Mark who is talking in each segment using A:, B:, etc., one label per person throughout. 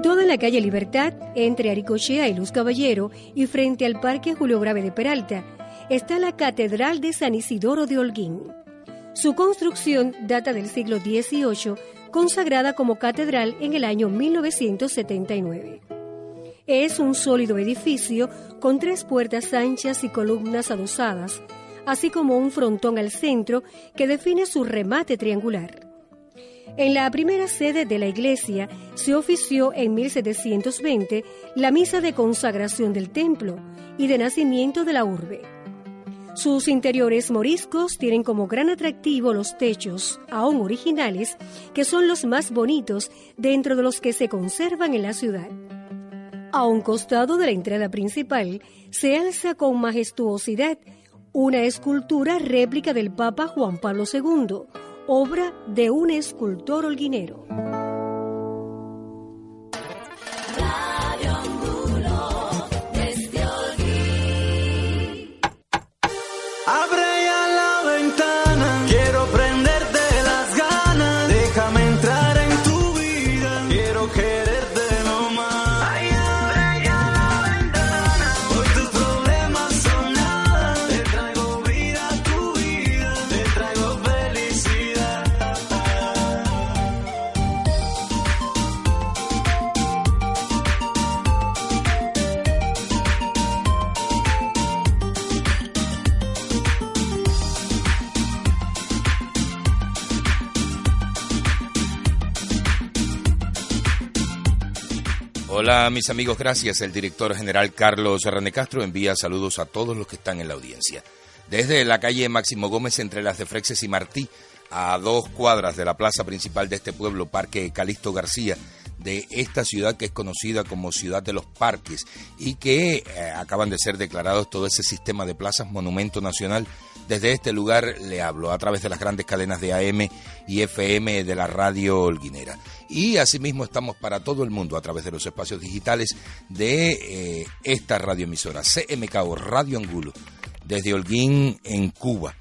A: Situado en la calle Libertad, entre Aricochea y Luz Caballero y frente al Parque Julio Grave de Peralta, está la Catedral de San Isidoro de Holguín. Su construcción data del siglo XVIII, consagrada como catedral en el año 1979. Es un sólido edificio con tres puertas anchas y columnas adosadas, así como un frontón al centro que define su remate triangular. En la primera sede de la iglesia se ofició en 1720 la misa de consagración del templo y de nacimiento de la urbe. Sus interiores moriscos tienen como gran atractivo los techos, aún originales, que son los más bonitos dentro de los que se conservan en la ciudad. A un costado de la entrada principal se alza con majestuosidad una escultura réplica del Papa Juan Pablo II, obra de un escultor holguinero.
B: Hola mis amigos, gracias. El director general Carlos René Castro envía saludos a todos los que están en la audiencia. Desde la calle Máximo Gómez entre las de Frexes y Martí, a dos cuadras de la plaza principal de este pueblo, Parque Calixto García, de esta ciudad que es conocida como Ciudad de los Parques y que eh, acaban de ser declarados todo ese sistema de plazas Monumento Nacional. Desde este lugar le hablo a través de las grandes cadenas de AM y FM de la radio holguinera. Y asimismo estamos para todo el mundo a través de los espacios digitales de eh, esta radioemisora, CMKO Radio Angulo, desde Holguín en Cuba.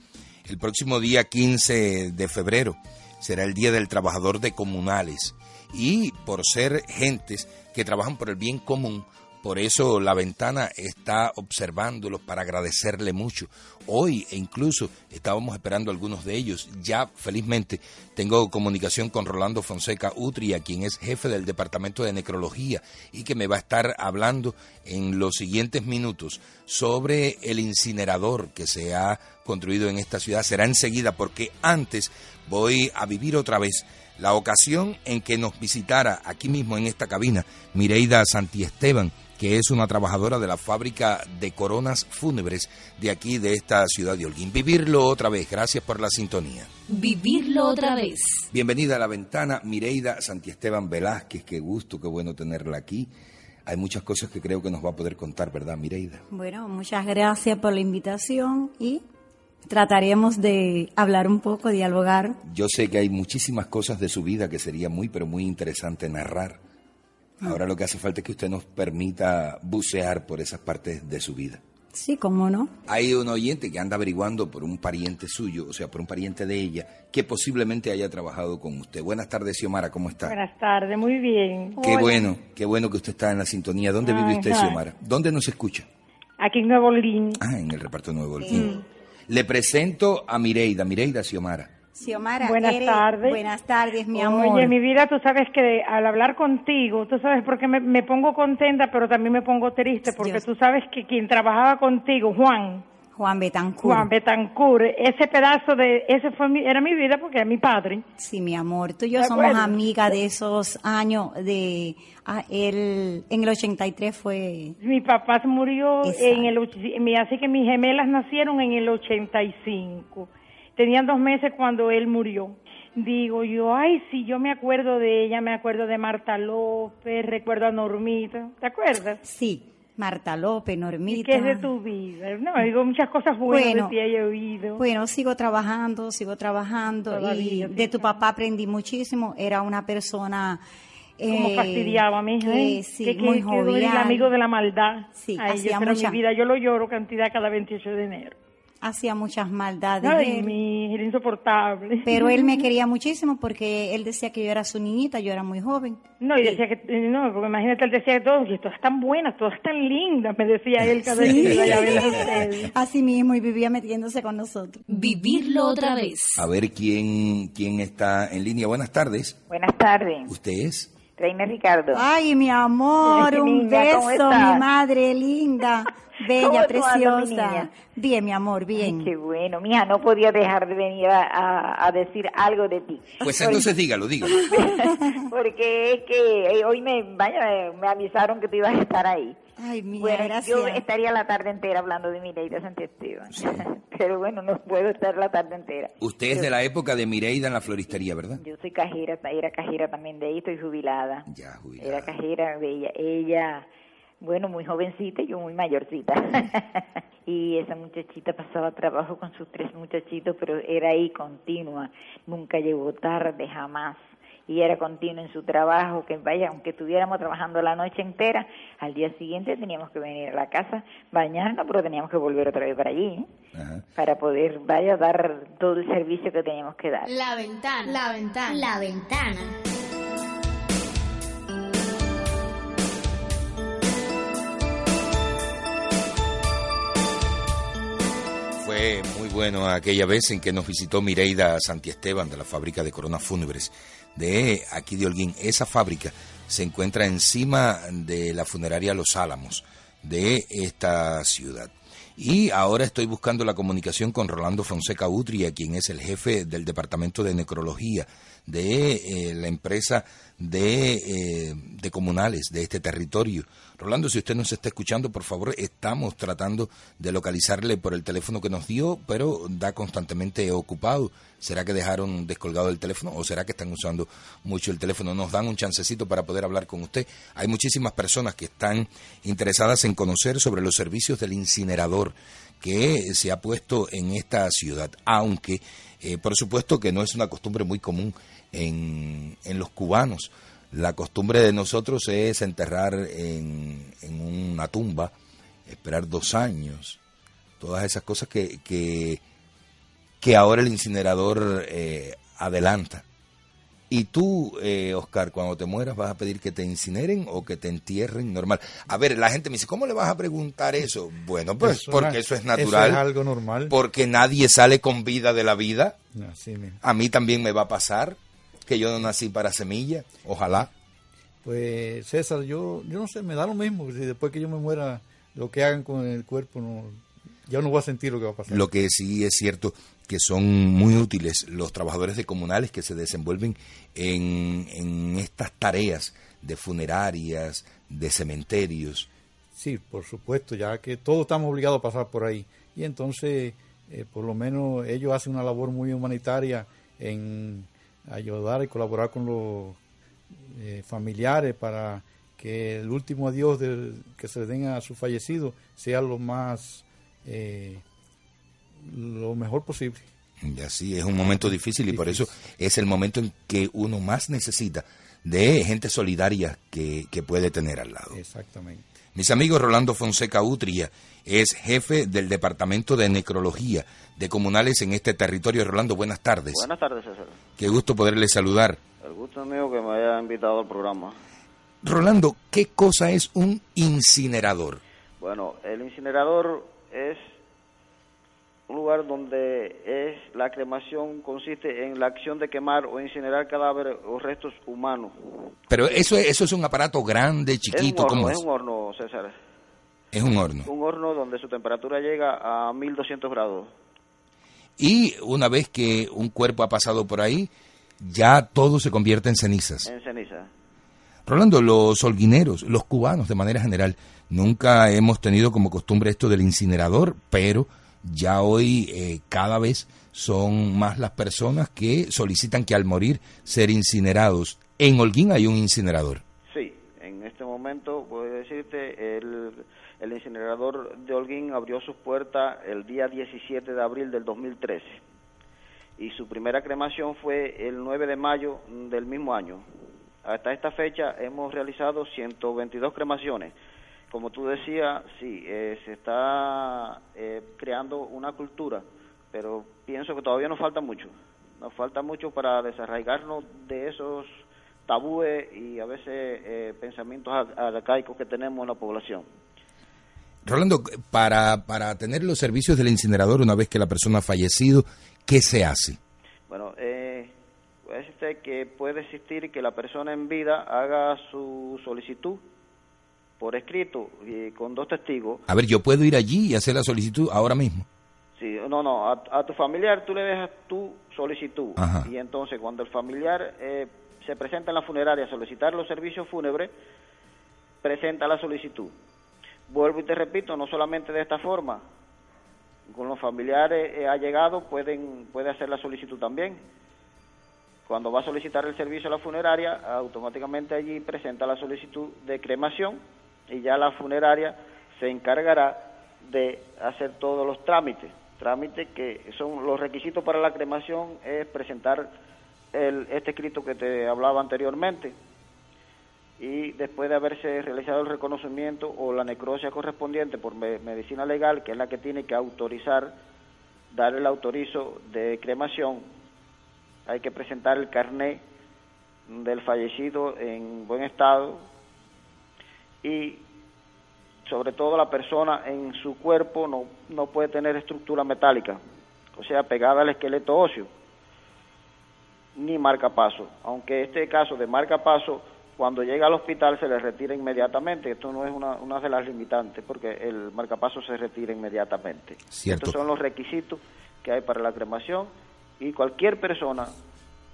B: El próximo día 15 de febrero será el Día del Trabajador de Comunales y por ser gentes que trabajan por el bien común, por eso la ventana está observándolos para agradecerle mucho. Hoy e incluso estábamos esperando algunos de ellos. Ya felizmente tengo comunicación con Rolando Fonseca Utria, quien es jefe del Departamento de Necrología y que me va a estar hablando en los siguientes minutos sobre el incinerador que se ha construido en esta ciudad. Será enseguida porque antes voy a vivir otra vez la ocasión en que nos visitara aquí mismo en esta cabina Mireida Santiesteban que es una trabajadora de la fábrica de coronas fúnebres de aquí, de esta ciudad de Holguín. Vivirlo otra vez, gracias por la sintonía.
A: Vivirlo otra vez.
B: Bienvenida a la ventana, Mireida Santiesteban Velázquez, qué gusto, qué bueno tenerla aquí. Hay muchas cosas que creo que nos va a poder contar, ¿verdad, Mireida?
C: Bueno, muchas gracias por la invitación y trataremos de hablar un poco, dialogar.
B: Yo sé que hay muchísimas cosas de su vida que sería muy, pero muy interesante narrar Ahora lo que hace falta es que usted nos permita bucear por esas partes de su vida.
C: Sí, cómo no.
B: Hay un oyente que anda averiguando por un pariente suyo, o sea, por un pariente de ella, que posiblemente haya trabajado con usted. Buenas tardes, Xiomara, ¿cómo está?
D: Buenas tardes, muy bien.
B: Qué bueno, qué bueno que usted está en la sintonía. ¿Dónde vive usted, Xiomara? ¿Dónde nos escucha?
D: Aquí en Nuevo Orleans.
B: Ah, en el reparto Nuevo Orleans. Le presento a Mireida, Mireida Xiomara.
C: Xiomara,
D: buenas tardes.
C: Buenas tardes, mi amor.
D: Oye, mi vida, tú sabes que al hablar contigo, tú sabes por qué me, pongo contenta, pero también me pongo triste, porque tú sabes que quien trabajaba contigo, Juan.
C: Juan Betancourt.
D: Juan Betancourt, ese pedazo de, ese fue mi, era mi vida porque era mi padre.
C: Sí, mi amor, tú y yo somos amigas de esos años de, ah, el, en el 83 fue.
D: Mi papá murió en el, así que mis gemelas nacieron en el 85 tenían dos meses cuando él murió. Digo yo, ay, sí, yo me acuerdo de ella, me acuerdo de Marta López, recuerdo a Normita, ¿te acuerdas?
C: Sí, Marta López, Normita.
D: ¿Y qué es de tu vida? No, digo muchas cosas buenas bueno, de ti he oído.
C: Bueno, sigo trabajando, sigo trabajando y de tu papá aprendí muchísimo. Era una persona
D: como eh, fastidiaba a mi hija,
C: ¿eh? sí, que, muy jovial.
D: el amigo de la maldad.
C: Sí,
D: Ay, yo, mi vida, yo lo lloro cantidad cada 28 de enero.
C: Hacía muchas maldades.
D: Ay, mi, era insoportable.
C: Pero él me quería muchísimo porque él decía que yo era su niñita, yo era muy joven.
D: No, y decía que, no, porque imagínate, él decía que todos, y todas tan buenas, todas tan lindas, me decía él cada vez que iba a ver
C: Así mismo, y vivía metiéndose con nosotros.
A: Vivirlo otra vez.
B: A ver quién, quién está en línea. Buenas tardes.
E: Buenas tardes.
B: ¿Usted es?
E: Reina Ricardo.
C: Ay, mi amor, un beso, mi madre linda. Bella, preciosa. Bien, mi amor, bien.
E: qué bueno. Mija, no podía dejar de venir a, decir algo de ti.
B: Pues entonces dígalo, dígalo.
E: Porque es que eh, hoy me, vaya, me avisaron que tú ibas a estar ahí.
C: Ay, mía,
E: bueno,
C: gracias.
E: yo estaría la tarde entera hablando de Mireida Santiesteban. Pero bueno, no puedo estar la tarde entera.
B: Usted es de la época de Mireida en la floristería, ¿verdad?
E: Yo soy cajera, era cajera también de ahí, estoy jubilada.
B: Ya, jubilada.
E: Era cajera de ella. Ella bueno, muy jovencita y yo muy mayorcita. y esa muchachita pasaba trabajo con sus tres muchachitos, pero era ahí continua, nunca llegó tarde, jamás. Y era continua en su trabajo, que vaya, aunque estuviéramos trabajando la noche entera, al día siguiente teníamos que venir a la casa, bañarnos, pero teníamos que volver otra vez para allí, ¿eh? para poder, vaya, dar todo el servicio que teníamos que dar.
A: La ventana, la ventana, la ventana.
B: Muy bueno aquella vez en que nos visitó Mireida Santiesteban de la fábrica de coronas fúnebres de aquí de Holguín. Esa fábrica se encuentra encima de la funeraria Los Álamos de esta ciudad. Y ahora estoy buscando la comunicación con Rolando Fonseca Utria, quien es el jefe del Departamento de Necrología de eh, la empresa de, eh, de, comunales de este territorio. Rolando, si usted nos está escuchando, por favor, estamos tratando de localizarle por el teléfono que nos dio, pero da constantemente ocupado. ¿Será que dejaron descolgado el teléfono o será que están usando mucho el teléfono? Nos dan un chancecito para poder hablar con usted. Hay muchísimas personas que están interesadas en conocer sobre los servicios del incinerador que se ha puesto en esta ciudad, aunque eh, por supuesto que no es una costumbre muy común en, en los cubanos. La costumbre de nosotros es enterrar en, en una tumba, esperar dos años, todas esas cosas que, que, que ahora el incinerador eh, adelanta. Y tú, eh, Oscar, cuando te mueras, ¿vas a pedir que te incineren o que te entierren normal? A ver, la gente me dice, ¿cómo le vas a preguntar eso? Bueno, pues porque eso es natural.
F: Eso es algo normal.
B: Porque nadie sale con vida de la vida. a mí también me va a pasar que yo no nací para semilla, ojalá.
F: Pues César, yo, yo no sé, me da lo mismo, si después que yo me muera, lo que hagan con el cuerpo, no, ya no voy a sentir lo que va a pasar.
B: Lo que sí es cierto que son muy útiles los trabajadores de comunales que se desenvuelven en, en estas tareas de funerarias, de cementerios.
F: Sí, por supuesto, ya que todos estamos obligados a pasar por ahí. Y entonces, eh, por lo menos ellos hacen una labor muy humanitaria en ayudar y colaborar con los eh, familiares para que el último adiós que se den a su fallecido sea lo más eh, lo mejor posible.
B: Y así es un momento difícil y por eso es el momento en que uno más necesita de gente solidaria que, que puede tener al lado.
F: Exactamente.
B: Mis amigos, Rolando Fonseca Utria es jefe del Departamento de Necrología de Comunales en este territorio. Rolando, buenas tardes.
G: Buenas tardes, César.
B: Qué gusto poderle saludar.
G: El gusto es mío que me haya invitado al programa.
B: Rolando, ¿qué cosa es un incinerador?
G: Bueno, el incinerador es un lugar donde es la cremación consiste en la acción de quemar o incinerar cadáveres o restos humanos.
B: Pero eso es, eso es un aparato grande, chiquito,
G: es
B: horno,
G: es? un horno, César.
B: Es un horno.
G: Un horno donde su temperatura llega a 1200 grados.
B: Y una vez que un cuerpo ha pasado por ahí, ya todo se convierte en cenizas.
G: En ceniza.
B: Rolando, los holguineros, los cubanos de manera general, nunca hemos tenido como costumbre esto del incinerador, pero ya hoy eh, cada vez son más las personas que solicitan que al morir ser incinerados. En Holguín hay un incinerador.
G: Sí, en este momento puedo decirte, el, el incinerador de Holguín abrió sus puertas el día 17 de abril del 2013 y su primera cremación fue el 9 de mayo del mismo año. Hasta esta fecha hemos realizado 122 cremaciones como tú decías, sí, eh, se está eh, creando una cultura, pero pienso que todavía nos falta mucho. Nos falta mucho para desarraigarnos de esos tabúes y a veces eh, pensamientos arcaicos que tenemos en la población.
B: Rolando, para, para tener los servicios del incinerador una vez que la persona ha fallecido, ¿qué se hace?
G: Bueno, eh, puede que puede existir que la persona en vida haga su solicitud por escrito y con dos testigos.
B: A ver, yo puedo ir allí y hacer la solicitud ahora mismo.
G: Sí, no, no, a, tu familiar tú le dejas tu solicitud y entonces cuando el familiar eh, se presenta en la funeraria a solicitar los servicios fúnebres, presenta la solicitud. Vuelvo y te repito, no solamente de esta forma, con los familiares eh, allegados pueden puede hacer la solicitud también. Cuando va a solicitar el servicio a la funeraria, automáticamente allí presenta la solicitud de cremación y ya la funeraria se encargará de hacer todos los trámites. Trámites que son los requisitos para la cremación es presentar el, este escrito que te hablaba anteriormente y después de haberse realizado el reconocimiento o la necrosia correspondiente por medicina legal, que es la que tiene que autorizar, dar el autorizo de cremación, hay que presentar el carné del fallecido en buen estado y sobre todo la persona en su cuerpo no, no puede tener estructura metálica, o sea, pegada al esqueleto óseo, ni marcapaso, aunque este caso de marcapaso cuando llega al hospital se le retira inmediatamente. Esto no es una, una de las limitantes, porque el marcapaso se retira inmediatamente. Estos son los requisitos que hay para la cremación y cualquier persona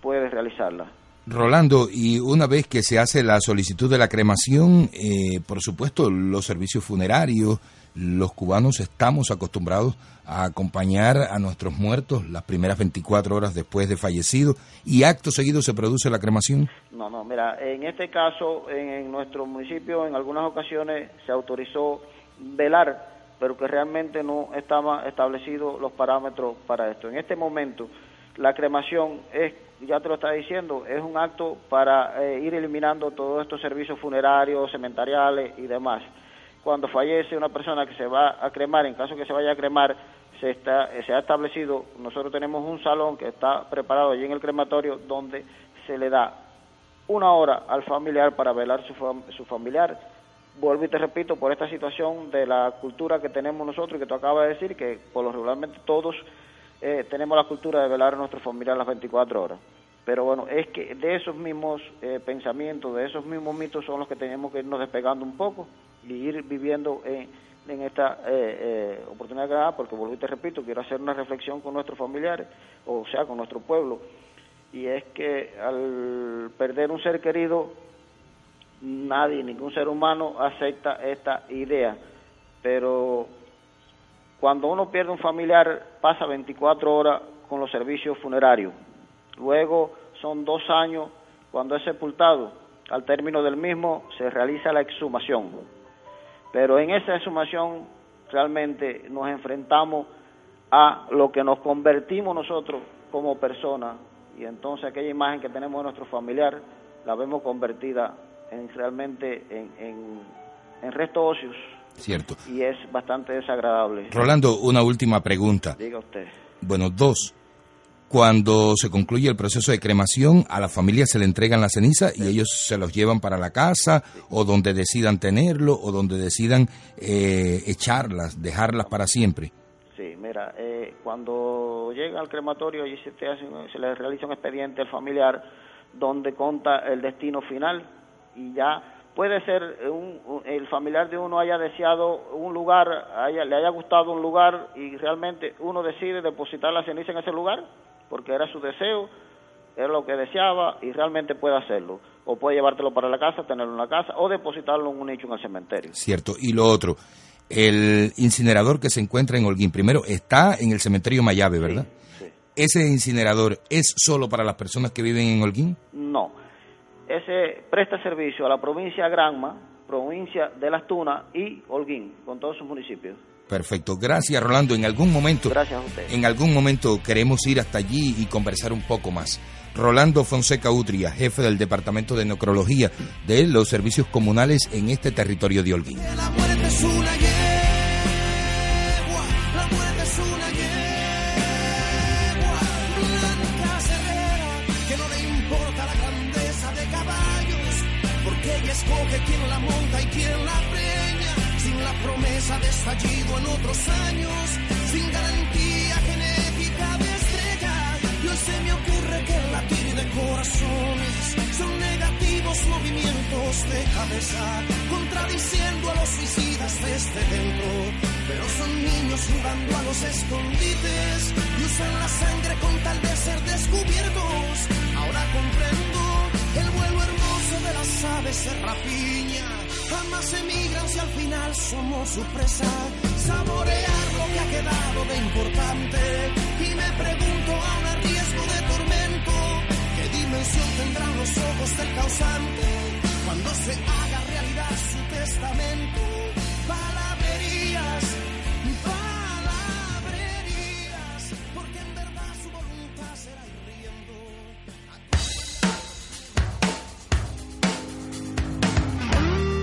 G: puede realizarla.
B: Rolando, y una vez que se hace la solicitud de la cremación, eh, por supuesto, los servicios funerarios, los cubanos estamos acostumbrados a acompañar a nuestros muertos las primeras 24 horas después de fallecido y acto seguido se produce la cremación?
G: No, no, mira, en este caso, en, nuestro municipio, en algunas ocasiones se autorizó velar, pero que realmente no estaban establecidos los parámetros para esto. En este momento, la cremación es, ya te lo está diciendo, es un acto para eh, ir eliminando todos estos servicios funerarios, cementariales y demás cuando fallece una persona que se va a cremar, en caso que se vaya a cremar, se, está, se ha establecido, nosotros tenemos un salón que está preparado allí en el crematorio donde se le da una hora al familiar para velar su, su familiar. Vuelvo y te repito, por esta situación de la cultura que tenemos nosotros y que tú acabas de decir, que por lo regularmente todos eh, tenemos la cultura de velar a nuestro familiar las 24 horas. Pero bueno, es que de esos mismos eh, pensamientos, de esos mismos mitos son los que tenemos que irnos despegando un poco y ir viviendo en, esta eh, eh, oportunidad que da, porque volví y te repito, quiero hacer una reflexión con nuestros familiares, o sea, con nuestro pueblo, y es que al perder un ser querido, nadie, ningún ser humano acepta esta idea, pero cuando uno pierde un familiar, pasa 24 horas con los servicios funerarios Luego son dos años cuando es sepultado. Al término del mismo se realiza la exhumación. Pero en esa exhumación realmente nos enfrentamos a lo que nos convertimos nosotros como personas y entonces aquella imagen que tenemos de nuestro familiar la vemos convertida en realmente en, en, en restos óseos.
B: Cierto.
G: Y es bastante desagradable.
B: Rolando, una última pregunta.
G: Diga usted.
B: Bueno, dos. Cuando se concluye el proceso de cremación, a la familia se le entregan la ceniza y ellos se los llevan para la casa o donde decidan tenerlo o donde decidan eh, echarlas, dejarlas para siempre.
G: Sí, mira, eh, cuando llega al crematorio y se, se le realiza un expediente al familiar donde conta el destino final y ya puede ser un, el familiar de uno haya deseado un lugar, le haya gustado un lugar y realmente uno decide depositar la ceniza en ese lugar porque era su deseo, era lo que deseaba y realmente puede hacerlo. O puede llevártelo para la casa, tenerlo en la casa o depositarlo en un nicho en el cementerio.
B: Cierto. Y lo otro, el incinerador que se encuentra en Holguín, primero, está en el cementerio Mayave, ¿verdad? Sí, ¿Ese incinerador es solo para las personas que viven en Holguín?
G: No. Ese presta servicio a la provincia de Granma, provincia de Las Tunas y Holguín, con todos sus municipios.
B: Perfecto, gracias Rolando. En algún momento,
G: gracias a usted.
B: En algún momento queremos ir hasta allí y conversar un poco más. Rolando Fonseca Utria, jefe del Departamento de Necrología de los Servicios Comunales en este territorio de Holguín.
H: Años, sin garantía genética de estrella. Yo se me ocurre que el latir de corazones son negativos movimientos de cabeza, contradiciendo a los suicidas desde dentro. Pero son niños jugando a los escondites y usan la sangre con tal de ser descubiertos. Ahora comprendo el vuelo hermoso de las aves se rapiña. Jamás emigran si al final somos su presa. Saborear lo que ha quedado de importante. Y me pregunto aún a riesgo de tormento dimensión tendrán los ojos del causante cuando se haga realidad su testamento? Palabrerías,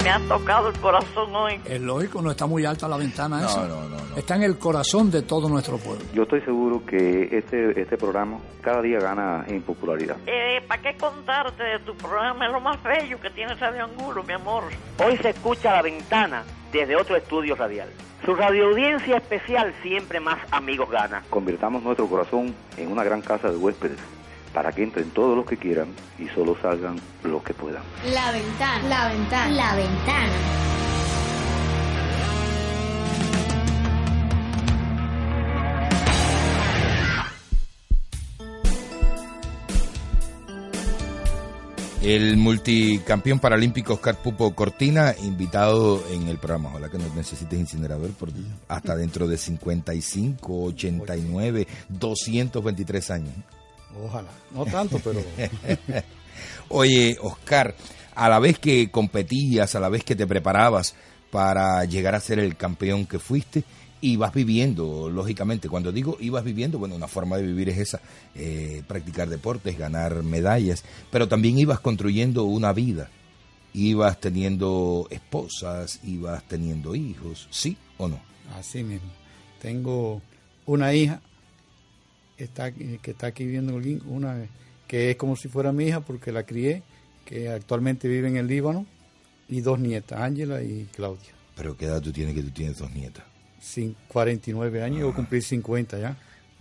I: Me ha tocado el corazón hoy.
J: Es lógico, no está muy alta la ventana
B: No,
J: esa.
B: no, no, no.
J: Está en el corazón de todo nuestro pueblo.
K: Yo estoy seguro que este, este programa cada día gana en popularidad.
I: Eh, ¿Para qué contarte de tu programa? Es lo más bello que tiene Radio Angulo, mi amor.
L: Hoy se escucha La Ventana desde otro estudio radial. Su radioaudiencia especial siempre más amigos gana.
K: Convirtamos nuestro corazón en una gran casa de huéspedes para que entren todos los que quieran y solo salgan los que puedan.
M: La ventana. La ventana. La ventana.
B: El multicampeón paralímpico Oscar Pupo Cortina, invitado en el programa. Ojalá que no necesites incinerador por hasta dentro de 55, 89, 223 años.
F: Ojalá. No tanto, pero...
B: Oye, Oscar, a la vez que competías, a la vez que te preparabas para llegar a ser el campeón que fuiste, ibas viviendo, lógicamente. Cuando digo ibas viviendo, bueno, una forma de vivir es esa, eh, practicar deportes, ganar medallas, pero también ibas construyendo una vida. Ibas teniendo esposas, ibas teniendo hijos, ¿sí o no?
F: Así mismo. Tengo una hija que está, aquí- que está aquí viviendo en Holguín, una que es como si fuera mi hija porque la crié, que actualmente vive en el Líbano, y dos nietas, Ángela y Claudia.
B: Pero ¿qué edad tú tienes que tú tienes dos nietas?
F: Sin 49 años, yo voy a cumplir 50 ya.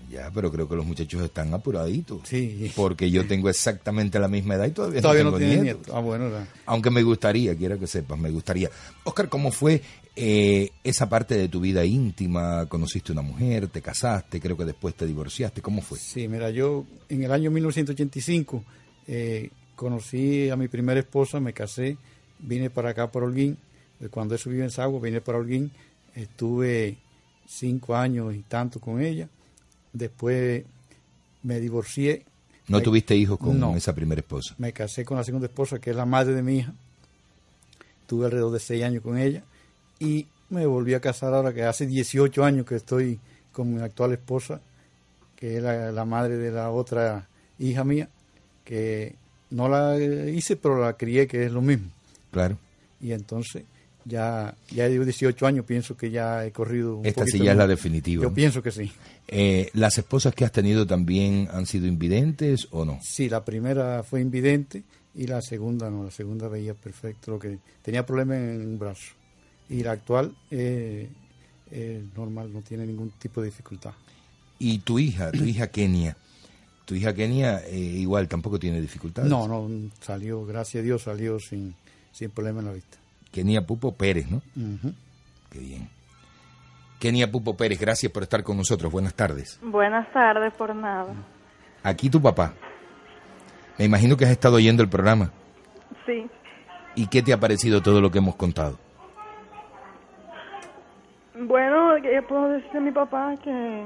B: Ya, pero creo que los muchachos están apuraditos.
F: Sí.
B: Porque yo tengo exactamente la misma edad y todavía,
F: Todavía
B: no
F: no
B: tengo
F: tiene
B: nietos.
F: nietos. Ah, bueno,
B: Aunque me gustaría, quiero que sepas, me gustaría. Oscar, ¿cómo fue eh, esa parte de tu vida íntima? ¿Conociste una mujer? ¿Te casaste? Creo que después te divorciaste. ¿Cómo fue?
F: Sí, mira, yo en el año 1985 eh, conocí a mi primera esposa, me casé, vine para acá, para Holguín. Eh, Cuando eso vive en Sagua, vine para Holguín. Estuve cinco años y tanto con ella. Después me divorcié.
B: ¿No
F: Me-
B: tuviste hijos con
F: No.
B: esa primera esposa?
F: Me casé con la segunda esposa, que es la madre de mi hija. Tuve alrededor de seis años con ella. Y me volví a casar ahora, que hace 18 años que estoy con mi actual esposa, que es la, la madre de la otra hija mía, que no la hice, pero la crié, que es lo mismo.
B: Claro.
F: Y entonces ya, ya llevo 18 años, pienso que ya he corrido un
B: Esta sí ya es la definitiva.
F: Yo pienso que sí.
B: Eh, ¿Las esposas que has tenido también han sido invidentes o no?
F: Sí, la primera fue invidente y la segunda no, la segunda veía perfecto lo que tenía problemas en un brazo. Y la actual eh, es normal, no tiene ningún tipo de dificultad.
B: Y tu hija, tu hija Kenia, tu hija Kenia eh, igual tampoco tiene dificultades.
F: No, no, salió, gracias a Dios, salió sin, sin problema en la vista.
B: Kenia Pupo Pérez, ¿no?
F: Ujú.
B: Qué bien. Kenia Pupo Pérez, gracias por estar con nosotros. Buenas tardes.
N: Buenas tardes, por nada.
B: Aquí tu papá. Me imagino que has estado oyendo el programa.
N: Sí.
B: ¿Y qué te ha parecido todo lo que hemos contado?
N: Bueno, ¿qué puedo decir de mi papá? Que,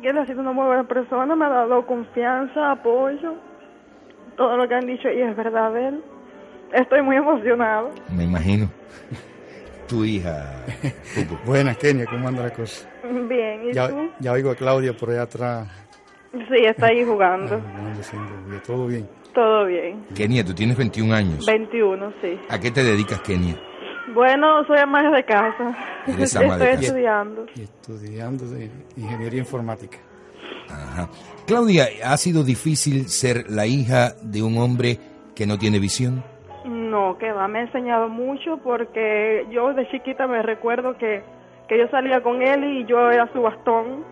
N: que él ha sido una muy buena persona, me ha dado confianza, apoyo. Todo lo que han dicho y es verdad de él. Estoy muy emocionado.
B: Me imagino. Tu hija.
F: Buenas, Kenia, ¿cómo anda la cosa?
N: Bien, ¿y
F: Ya,
N: tú?
F: ya oigo a Claudia por allá atrás.
N: Sí, está ahí jugando.
F: bien, todo bien.
N: Todo bien.
B: Kenia, tú tienes 21 años.
N: 21, sí.
B: ¿A qué te dedicas, Kenia?
N: Bueno, soy ama de casa.
B: Eres ama de
N: Estoy
B: casa.
N: estudiando.
F: Y estudiando de ingeniería informática.
B: Ajá. Claudia, ¿ha sido difícil ser la hija de un hombre que no tiene visión?
N: No, que va, me ha enseñado mucho porque yo de chiquita me recuerdo que, que yo salía con él y yo era su bastón.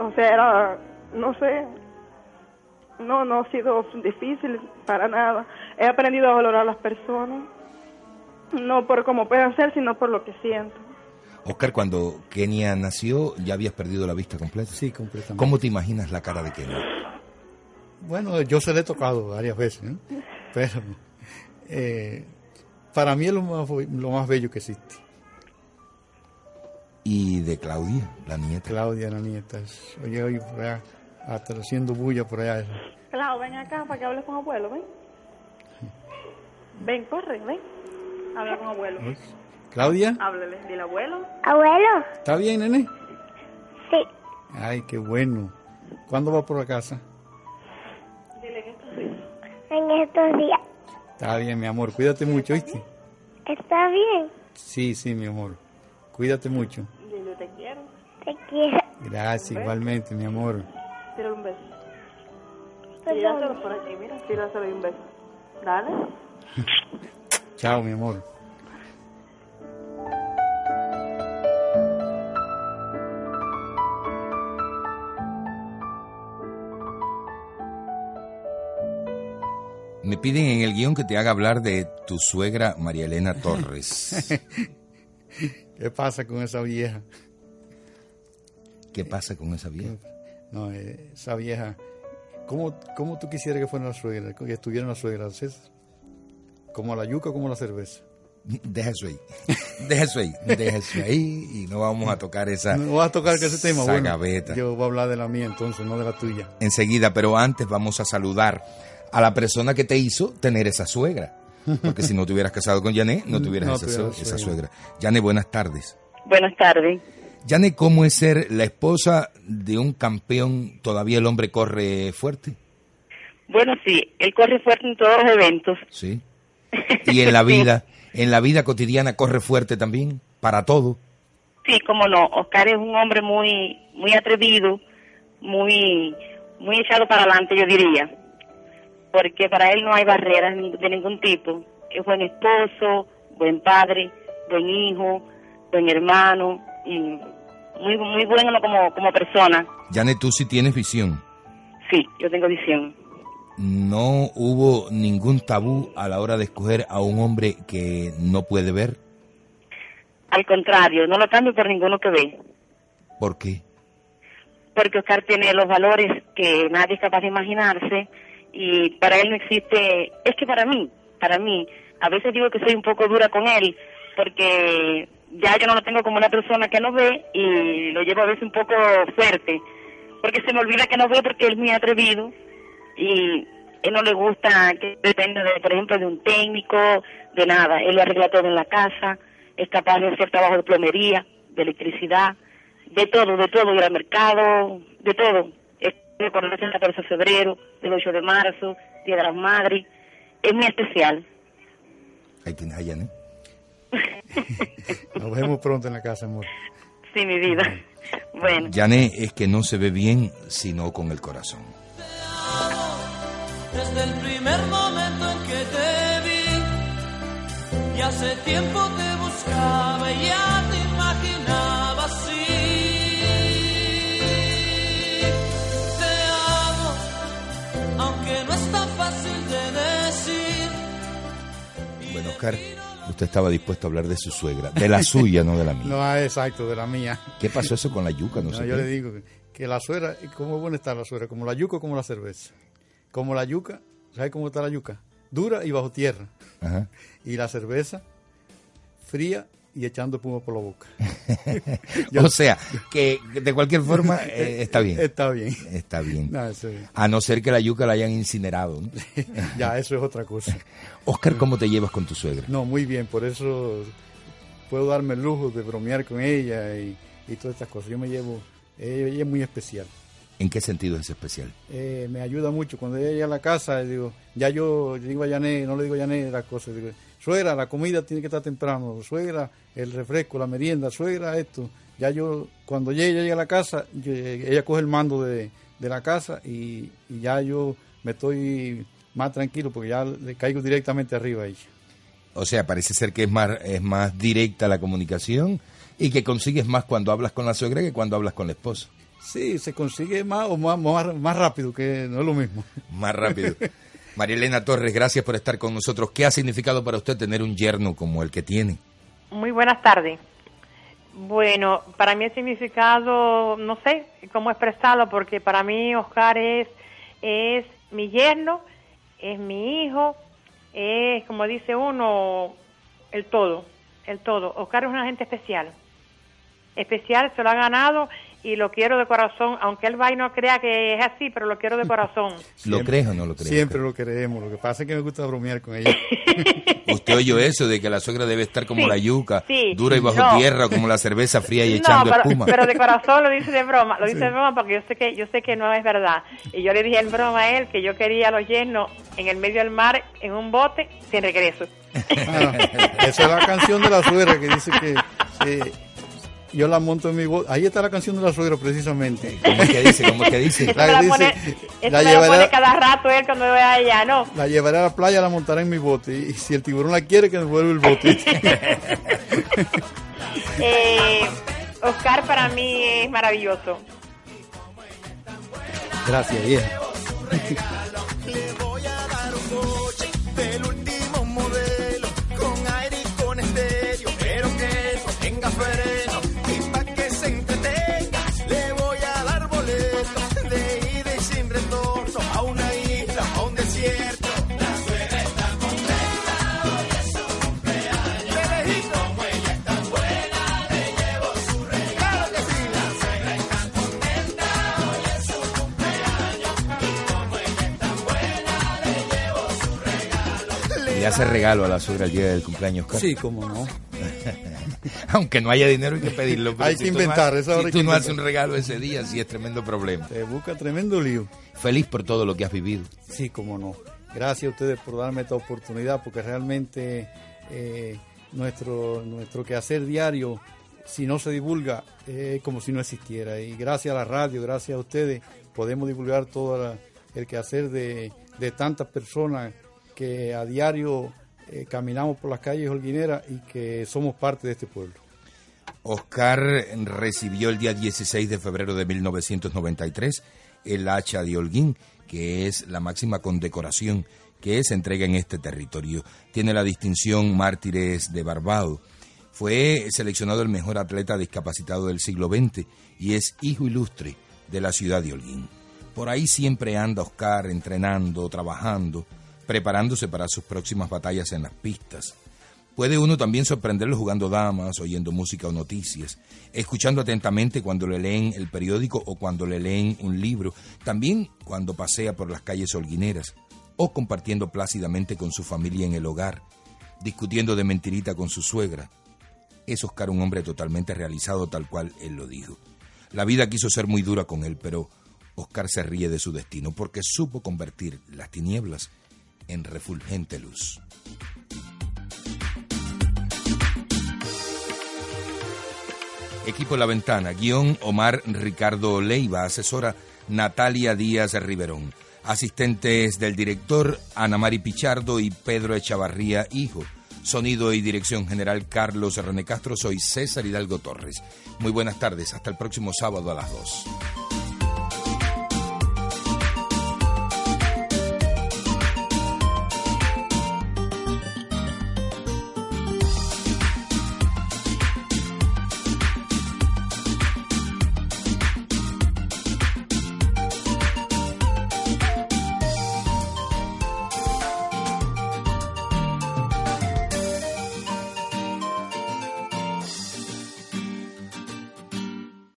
N: O sea, era, no sé, no, no ha sido difícil para nada. He aprendido a valorar a las personas, no por cómo puedan ser, sino por lo que siento.
B: Oscar, cuando Kenia nació, ¿ya habías perdido la vista completa?
F: Sí, completamente.
B: ¿Cómo te imaginas la cara de Kenia?
F: Bueno, yo se le he tocado varias veces, ¿no? pero eh, para mí es lo más, lo más bello que existe.
B: ¿Y de Claudia, la nieta?
F: Claudia, la nieta. Oye, oye, por allá, hasta haciendo bulla por allá.
N: Claro, ven acá para que hables con abuelo, ven. Ven, corre, ven. Habla con abuelo.
F: Claudia,
N: Háblale, dile abuelo.
O: Abuelo,
F: ¿está bien, nene?
O: sí,
F: Ay, qué bueno. ¿Cuándo va por la casa?
N: Dile que estos días.
O: en estos días.
F: Está bien, mi amor. Cuídate mucho, ¿viste?
O: ¿Está bien?
F: Sí, sí, mi amor. Cuídate mucho.
N: Dile te quiero.
O: Te quiero.
F: Gracias, igualmente, mi amor.
N: Tírale un beso.
O: Pues
N: Tíraselo por aquí, mira. Tíraselo y un beso. Dale.
F: Chao, mi amor.
B: Piden en el guion que te haga hablar de tu suegra María Elena Torres.
F: ¿Qué pasa con esa vieja?
B: ¿Qué pasa con esa vieja?
F: No, eh, esa vieja. ¿Cómo, ¿Cómo tú quisieras que fuera la suegra? Que estuviera la suegra, César? ¿Como la yuca o como la cerveza?
B: Deja eso ahí. Deja eso ahí. Deja eso ahí y no vamos a tocar esa.
F: No vas a tocar ese tema, bueno. Yo voy a hablar de la mía entonces, no de la tuya.
B: Enseguida, pero antes vamos a saludar a la persona que te hizo tener esa suegra. Porque si no te hubieras casado con Yané, no tuvieras
F: No
B: esa, esa
F: suegra.
B: suegra. Yané, buenas tardes.
P: Buenas tardes.
B: Yané, ¿cómo es ser la esposa de un campeón? ¿Todavía el hombre corre fuerte?
P: Bueno, sí, él corre fuerte en todos los eventos.
B: Sí. Y en la vida, en la vida cotidiana corre fuerte también, para todo.
P: Sí, cómo no. Oscar es un hombre muy, muy atrevido, muy, muy echado para adelante, yo diría. Porque para él no hay barreras de ningún tipo. Es buen esposo, buen padre, buen hijo, buen hermano y muy, muy bueno como, como persona.
B: Yané, tú sí tienes visión.
P: Sí, yo tengo visión.
B: No hubo ningún tabú a la hora de escoger a un hombre que no puede ver.
P: Al contrario, no lo cambio por ninguno que ve.
B: ¿Por qué?
P: porque Oscar tiene los valores que nadie es capaz de imaginarse y para él no existe, es que para mí, para mí, a veces digo que soy un poco dura con él porque ya yo no lo tengo como una persona que no ve y lo llevo a veces un poco fuerte, porque se me olvida que no ve porque él es muy atrevido y él no le gusta que dependa de, por ejemplo, de un técnico, de nada, él lo arregla todo en la casa, es capaz de hacer trabajo de plomería, de electricidad, de todo, de todo, ir al mercado, de todo. Es por el 14 de febrero, del 8 de marzo, Día de las Madres. Es muy especial.
B: Ahí tienes a Yané.
F: Nos vemos pronto en la casa, amor.
P: Sí, mi vida. Bueno,
B: Yané es que no se ve bien sino con el corazón.
H: Desde el primer momento en que te vi, y hace tiempo te buscaba y ya
B: Oscar, usted estaba dispuesto a hablar de su suegra, de la suya, no de la mía.
F: No, exacto, de la mía.
B: ¿Qué pasó eso con la yuca? No,
F: No,
B: sé
F: yo
B: qué.
F: le digo que, la suegra, ¿cómo buena está la suegra? ¿Como la yuca o como la cerveza? Como la yuca, ¿sabes cómo está la yuca? Dura y bajo tierra.
B: Ajá.
F: Y la cerveza, fría y echando espuma por la boca.
B: o sea, que de cualquier forma eh, está bien.
F: Está bien.
B: Está bien.
F: No, eso-
B: A no ser que la yuca la hayan incinerado. ¿no?
F: ya, eso es otra cosa.
B: Oscar, ¿cómo te llevas con tu suegra?
F: No, muy bien, por eso puedo darme el lujo de bromear con ella y, y todas estas cosas. Yo me llevo, ella es muy especial.
B: ¿En qué sentido es especial?
F: Eh, me ayuda mucho. Cuando ella llega a la casa, digo, ya yo digo a Yané, no le digo a Yané las cosas, digo, suegra, la comida tiene que estar temprano, suegra, el refresco, la merienda, suegra, esto. Ya yo, cuando ella llega a la casa, ella coge el mando de, la casa y, ya yo me estoy más tranquilo porque ya le caigo directamente arriba a ella.
B: O sea, parece ser que es más, es más directa la comunicación y que consigues más cuando hablas con la suegra que cuando hablas con la esposa.
F: Sí, se consigue más o más, más, rápido, que no es lo mismo.
B: Más rápido. María Elena Torres, gracias por estar con nosotros. ¿Qué ha significado para usted tener un yerno como el que tiene?
Q: Muy buenas tardes. Bueno, para mí el significado, no sé cómo expresarlo, porque para mí Oscar es, es mi yerno, es mi hijo, es, como dice uno, el todo, el todo. Oscar es una gente especial. Especial, se lo ha ganado y lo quiero de corazón, aunque él va y no crea que es así, pero lo quiero de corazón.
B: ¿Lo crees o no lo crees?
F: Siempre lo creemos, lo que pasa es que me gusta bromear con ella.
B: ¿Usted oyó eso de que la suegra debe estar como la yuca, dura y bajo tierra, como la cerveza fría y echando
Q: pero,
B: espuma?
Q: pero de corazón lo dice de broma, lo dice de broma porque yo sé que yo sé que no es verdad. Y yo le dije en broma a él que yo quería a los yernos en el medio del mar, en un bote, sin regreso.
F: Ah, esa es la canción de la suegra que dice que... Eh, yo la monto en mi voz. Ahí está la canción de la suegra, precisamente.
B: ¿Cómo es que dice? ¿Cómo es que dice?
Q: La, la, pone, la llevaré, cada rato él cuando vea allá, ¿no?
F: La llevaré a la playa, la montaré en mi bote. Y si el tiburón la quiere, que me vuelva el bote.
Q: eh, Oscar para mí es maravilloso.
F: Gracias, vieja.
B: hace regalo a la suegra el día del cumpleaños,
F: Sí, cómo no.
B: Aunque no haya dinero hay que pedirlo.
F: hay que inventar.
B: No, si tú no haces un regalo ese día, sí es tremendo problema.
F: Te busca tremendo lío.
B: Feliz por todo lo que has vivido.
F: Sí, cómo no. Gracias a ustedes por darme esta oportunidad, porque realmente eh, nuestro, nuestro quehacer diario, si no se divulga, es como si no existiera. Y gracias a la radio, gracias a ustedes, podemos divulgar todo el quehacer de, de tantas personas que a diario eh, caminamos por las calles holguineras y que somos parte de este pueblo.
B: Oscar recibió el día 16 de febrero de 1993 el hacha de Holguín, que es la máxima condecoración que se entrega en este territorio. Tiene la distinción Mártires de Barbado. Fue seleccionado el mejor atleta discapacitado del siglo XX y es hijo ilustre de la ciudad de Holguín. Por ahí siempre anda Oscar entrenando, trabajando, preparándose para sus próximas batallas en las pistas. Puede uno también sorprenderlo jugando damas, oyendo música o noticias, escuchando atentamente cuando le leen el periódico o cuando le leen un libro, también cuando pasea por las calles holguineras, o compartiendo plácidamente con su familia en el hogar, discutiendo de mentirita con su suegra. Es Oscar un hombre totalmente realizado tal cual él lo dijo. La vida quiso ser muy dura con él, pero Oscar se ríe de su destino porque supo convertir las tinieblas en refulgente luz. Equipo La Ventana, guion Omar Ricardo Leiva, asesora Natalia Díaz Riverón, asistentes del director Ana Mari Pichardo y Pedro Echavarría, hijo. Sonido y dirección general Carlos René Castro, soy César Hidalgo Torres. Muy buenas tardes, hasta el próximo sábado a las 2.